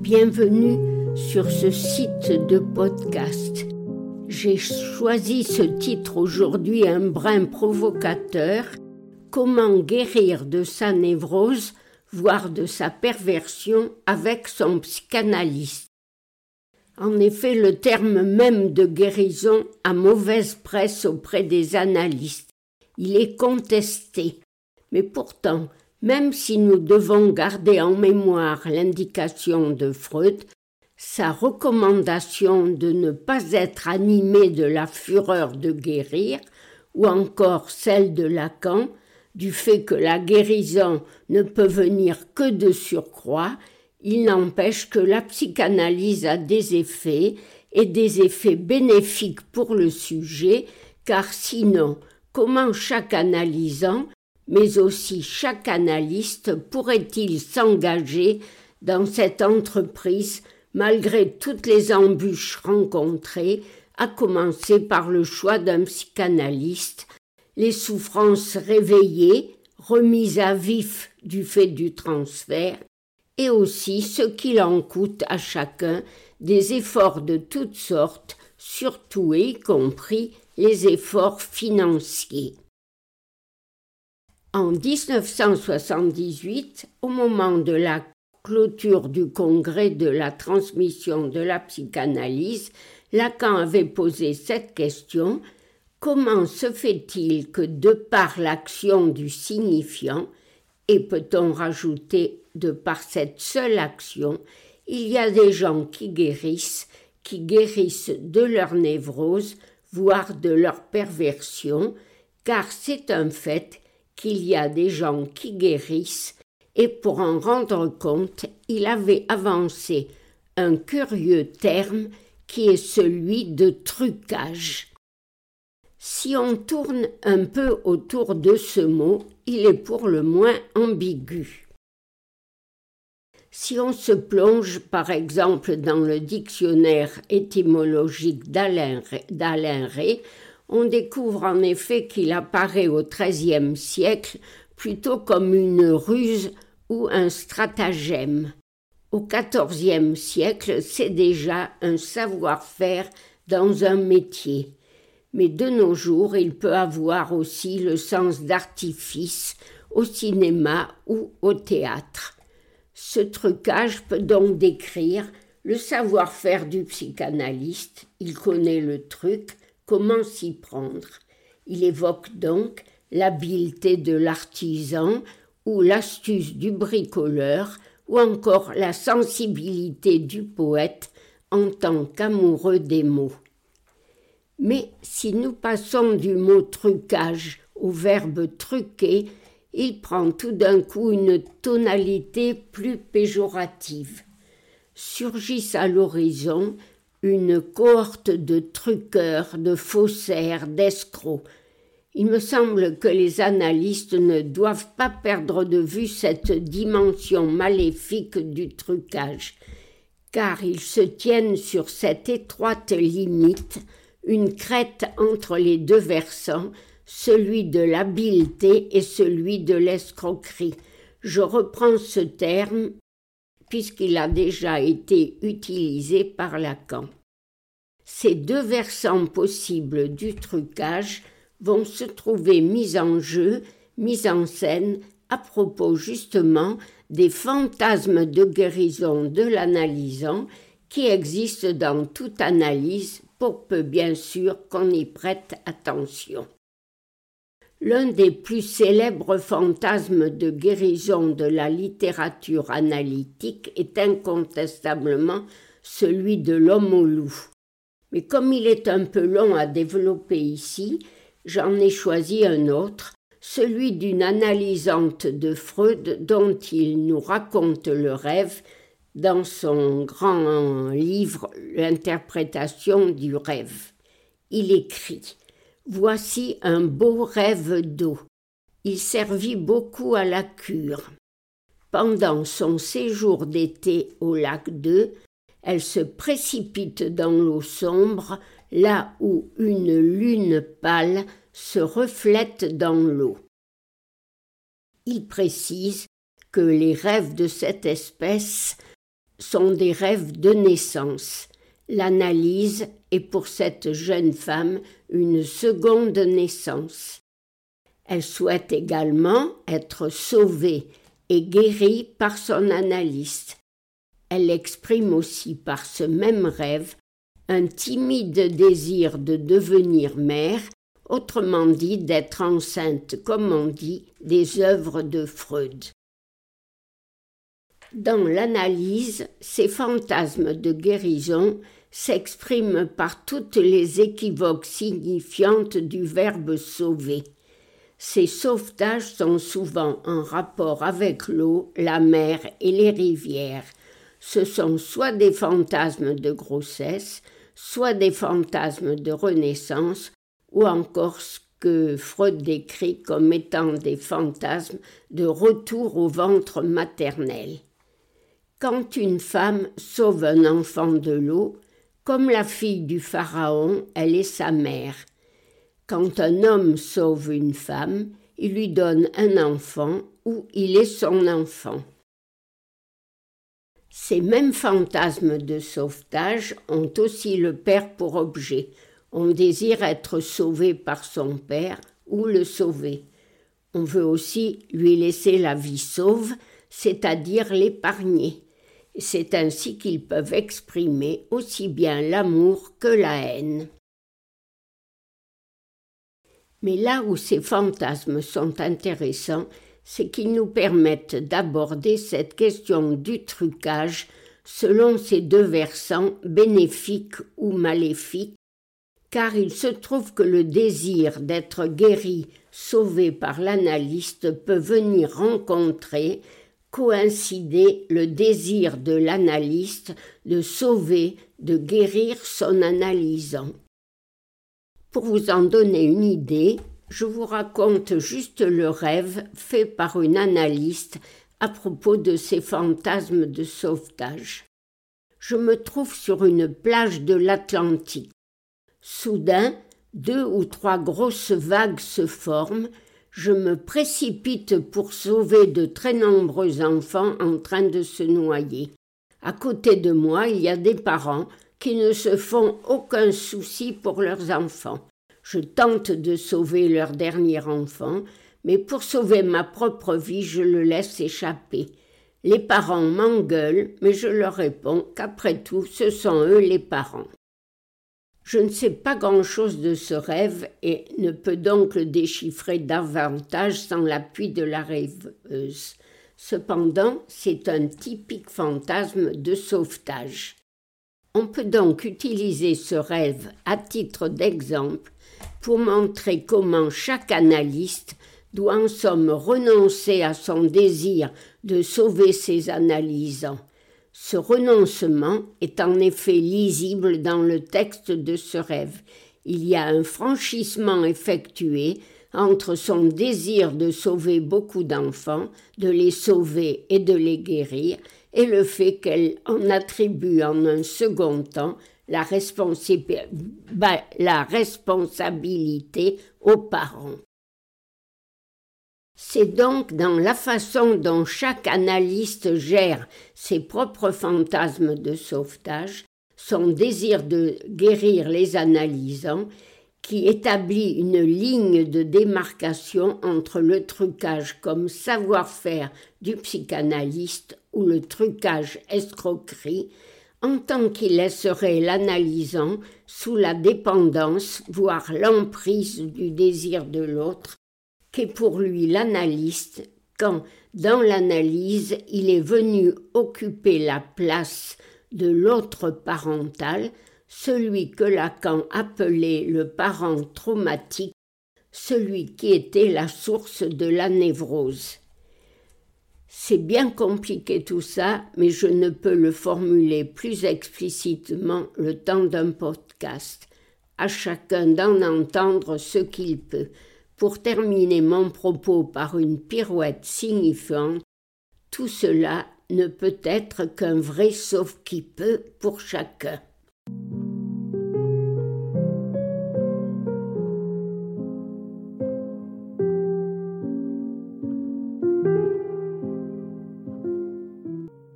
Bienvenue sur ce site de podcast. J'ai choisi ce titre aujourd'hui un brin provocateur. Comment guérir de sa névrose, voire de sa perversion avec son psychanalyste? En effet, le terme même de guérison a mauvaise presse auprès des analystes. Il est contesté. Mais pourtant, même si nous devons garder en mémoire l'indication de Freud, sa recommandation de ne pas être animé de la fureur de guérir, ou encore celle de Lacan, du fait que la guérison ne peut venir que de surcroît, il n'empêche que la psychanalyse a des effets et des effets bénéfiques pour le sujet, car sinon, comment chaque analysant, mais aussi chaque analyste pourrait-il s'engager dans cette entreprise malgré toutes les embûches rencontrées, à commencer par le choix d'un psychanalyste, les souffrances réveillées, remises à vif du fait du transfert, et aussi ce qu'il en coûte à chacun des efforts de toutes sortes, surtout et y compris les efforts financiers. En 1978, au moment de la clôture du congrès de la transmission de la psychanalyse, Lacan avait posé cette question. Comment se fait-il que, de par l'action du signifiant, et peut-on rajouter de par cette seule action, il y a des gens qui guérissent, qui guérissent de leur névrose, voire de leur perversion, car c'est un fait qu'il y a des gens qui guérissent, et pour en rendre compte, il avait avancé un curieux terme qui est celui de trucage. Si on tourne un peu autour de ce mot, il est pour le moins ambigu. Si on se plonge par exemple dans le dictionnaire étymologique d'Alain Ray, on découvre en effet qu'il apparaît au XIIIe siècle plutôt comme une ruse ou un stratagème. Au XIVe siècle, c'est déjà un savoir-faire dans un métier. Mais de nos jours, il peut avoir aussi le sens d'artifice au cinéma ou au théâtre. Ce trucage peut donc décrire le savoir-faire du psychanalyste, il connaît le truc, comment s'y prendre. Il évoque donc l'habileté de l'artisan ou l'astuce du bricoleur ou encore la sensibilité du poète en tant qu'amoureux des mots. Mais si nous passons du mot trucage au verbe truquer, il prend tout d'un coup une tonalité plus péjorative. Surgissent à l'horizon une cohorte de truqueurs, de faussaires, d'escrocs. Il me semble que les analystes ne doivent pas perdre de vue cette dimension maléfique du trucage, car ils se tiennent sur cette étroite limite, une crête entre les deux versants, celui de l'habileté et celui de l'escroquerie. Je reprends ce terme puisqu'il a déjà été utilisé par Lacan. Ces deux versants possibles du trucage vont se trouver mis en jeu, mis en scène à propos justement des fantasmes de guérison de l'analysant qui existent dans toute analyse pour peu bien sûr qu'on y prête attention. L'un des plus célèbres fantasmes de guérison de la littérature analytique est incontestablement celui de l'homme au loup. Mais comme il est un peu long à développer ici, j'en ai choisi un autre, celui d'une analysante de Freud dont il nous raconte le rêve dans son grand livre L'interprétation du rêve. Il écrit Voici un beau rêve d'eau. Il servit beaucoup à la cure. Pendant son séjour d'été au lac d'Eu, elle se précipite dans l'eau sombre, là où une lune pâle se reflète dans l'eau. Il précise que les rêves de cette espèce sont des rêves de naissance. L'analyse est pour cette jeune femme une seconde naissance. Elle souhaite également être sauvée et guérie par son analyste. Elle exprime aussi par ce même rêve un timide désir de devenir mère, autrement dit d'être enceinte, comme on dit, des œuvres de Freud. Dans l'analyse, ces fantasmes de guérison s'expriment par toutes les équivoques signifiantes du verbe sauver. Ces sauvetages sont souvent en rapport avec l'eau, la mer et les rivières. Ce sont soit des fantasmes de grossesse, soit des fantasmes de renaissance, ou encore ce que Freud décrit comme étant des fantasmes de retour au ventre maternel. Quand une femme sauve un enfant de l'eau, comme la fille du Pharaon, elle est sa mère. Quand un homme sauve une femme, il lui donne un enfant ou il est son enfant. Ces mêmes fantasmes de sauvetage ont aussi le père pour objet. On désire être sauvé par son père ou le sauver. On veut aussi lui laisser la vie sauve, c'est-à-dire l'épargner. C'est ainsi qu'ils peuvent exprimer aussi bien l'amour que la haine. Mais là où ces fantasmes sont intéressants, c'est qu'ils nous permettent d'aborder cette question du trucage selon ces deux versants bénéfiques ou maléfiques, car il se trouve que le désir d'être guéri, sauvé par l'analyste peut venir rencontrer coïncider le désir de l'analyste de sauver, de guérir son analysant. Pour vous en donner une idée, je vous raconte juste le rêve fait par une analyste à propos de ces fantasmes de sauvetage. Je me trouve sur une plage de l'Atlantique. Soudain, deux ou trois grosses vagues se forment, je me précipite pour sauver de très nombreux enfants en train de se noyer. À côté de moi, il y a des parents qui ne se font aucun souci pour leurs enfants. Je tente de sauver leur dernier enfant, mais pour sauver ma propre vie, je le laisse échapper. Les parents m'engueulent, mais je leur réponds qu'après tout, ce sont eux les parents. Je ne sais pas grand-chose de ce rêve et ne peux donc le déchiffrer davantage sans l'appui de la rêveuse. Cependant, c'est un typique fantasme de sauvetage. On peut donc utiliser ce rêve à titre d'exemple pour montrer comment chaque analyste doit en somme renoncer à son désir de sauver ses analysants ce renoncement est en effet lisible dans le texte de ce rêve. Il y a un franchissement effectué entre son désir de sauver beaucoup d'enfants, de les sauver et de les guérir, et le fait qu'elle en attribue en un second temps la, la responsabilité aux parents. C'est donc dans la façon dont chaque analyste gère ses propres fantasmes de sauvetage, son désir de guérir les analysants, qui établit une ligne de démarcation entre le trucage comme savoir-faire du psychanalyste ou le trucage escroquerie, en tant qu'il laisserait l'analysant sous la dépendance, voire l'emprise du désir de l'autre, qu'est pour lui l'analyste quand, dans l'analyse, il est venu occuper la place de l'autre parental, celui que Lacan appelait le parent traumatique, celui qui était la source de la névrose. C'est bien compliqué tout ça, mais je ne peux le formuler plus explicitement le temps d'un podcast. À chacun d'en entendre ce qu'il peut pour terminer mon propos par une pirouette signifiante, tout cela ne peut être qu'un vrai sauf qui peut pour chacun.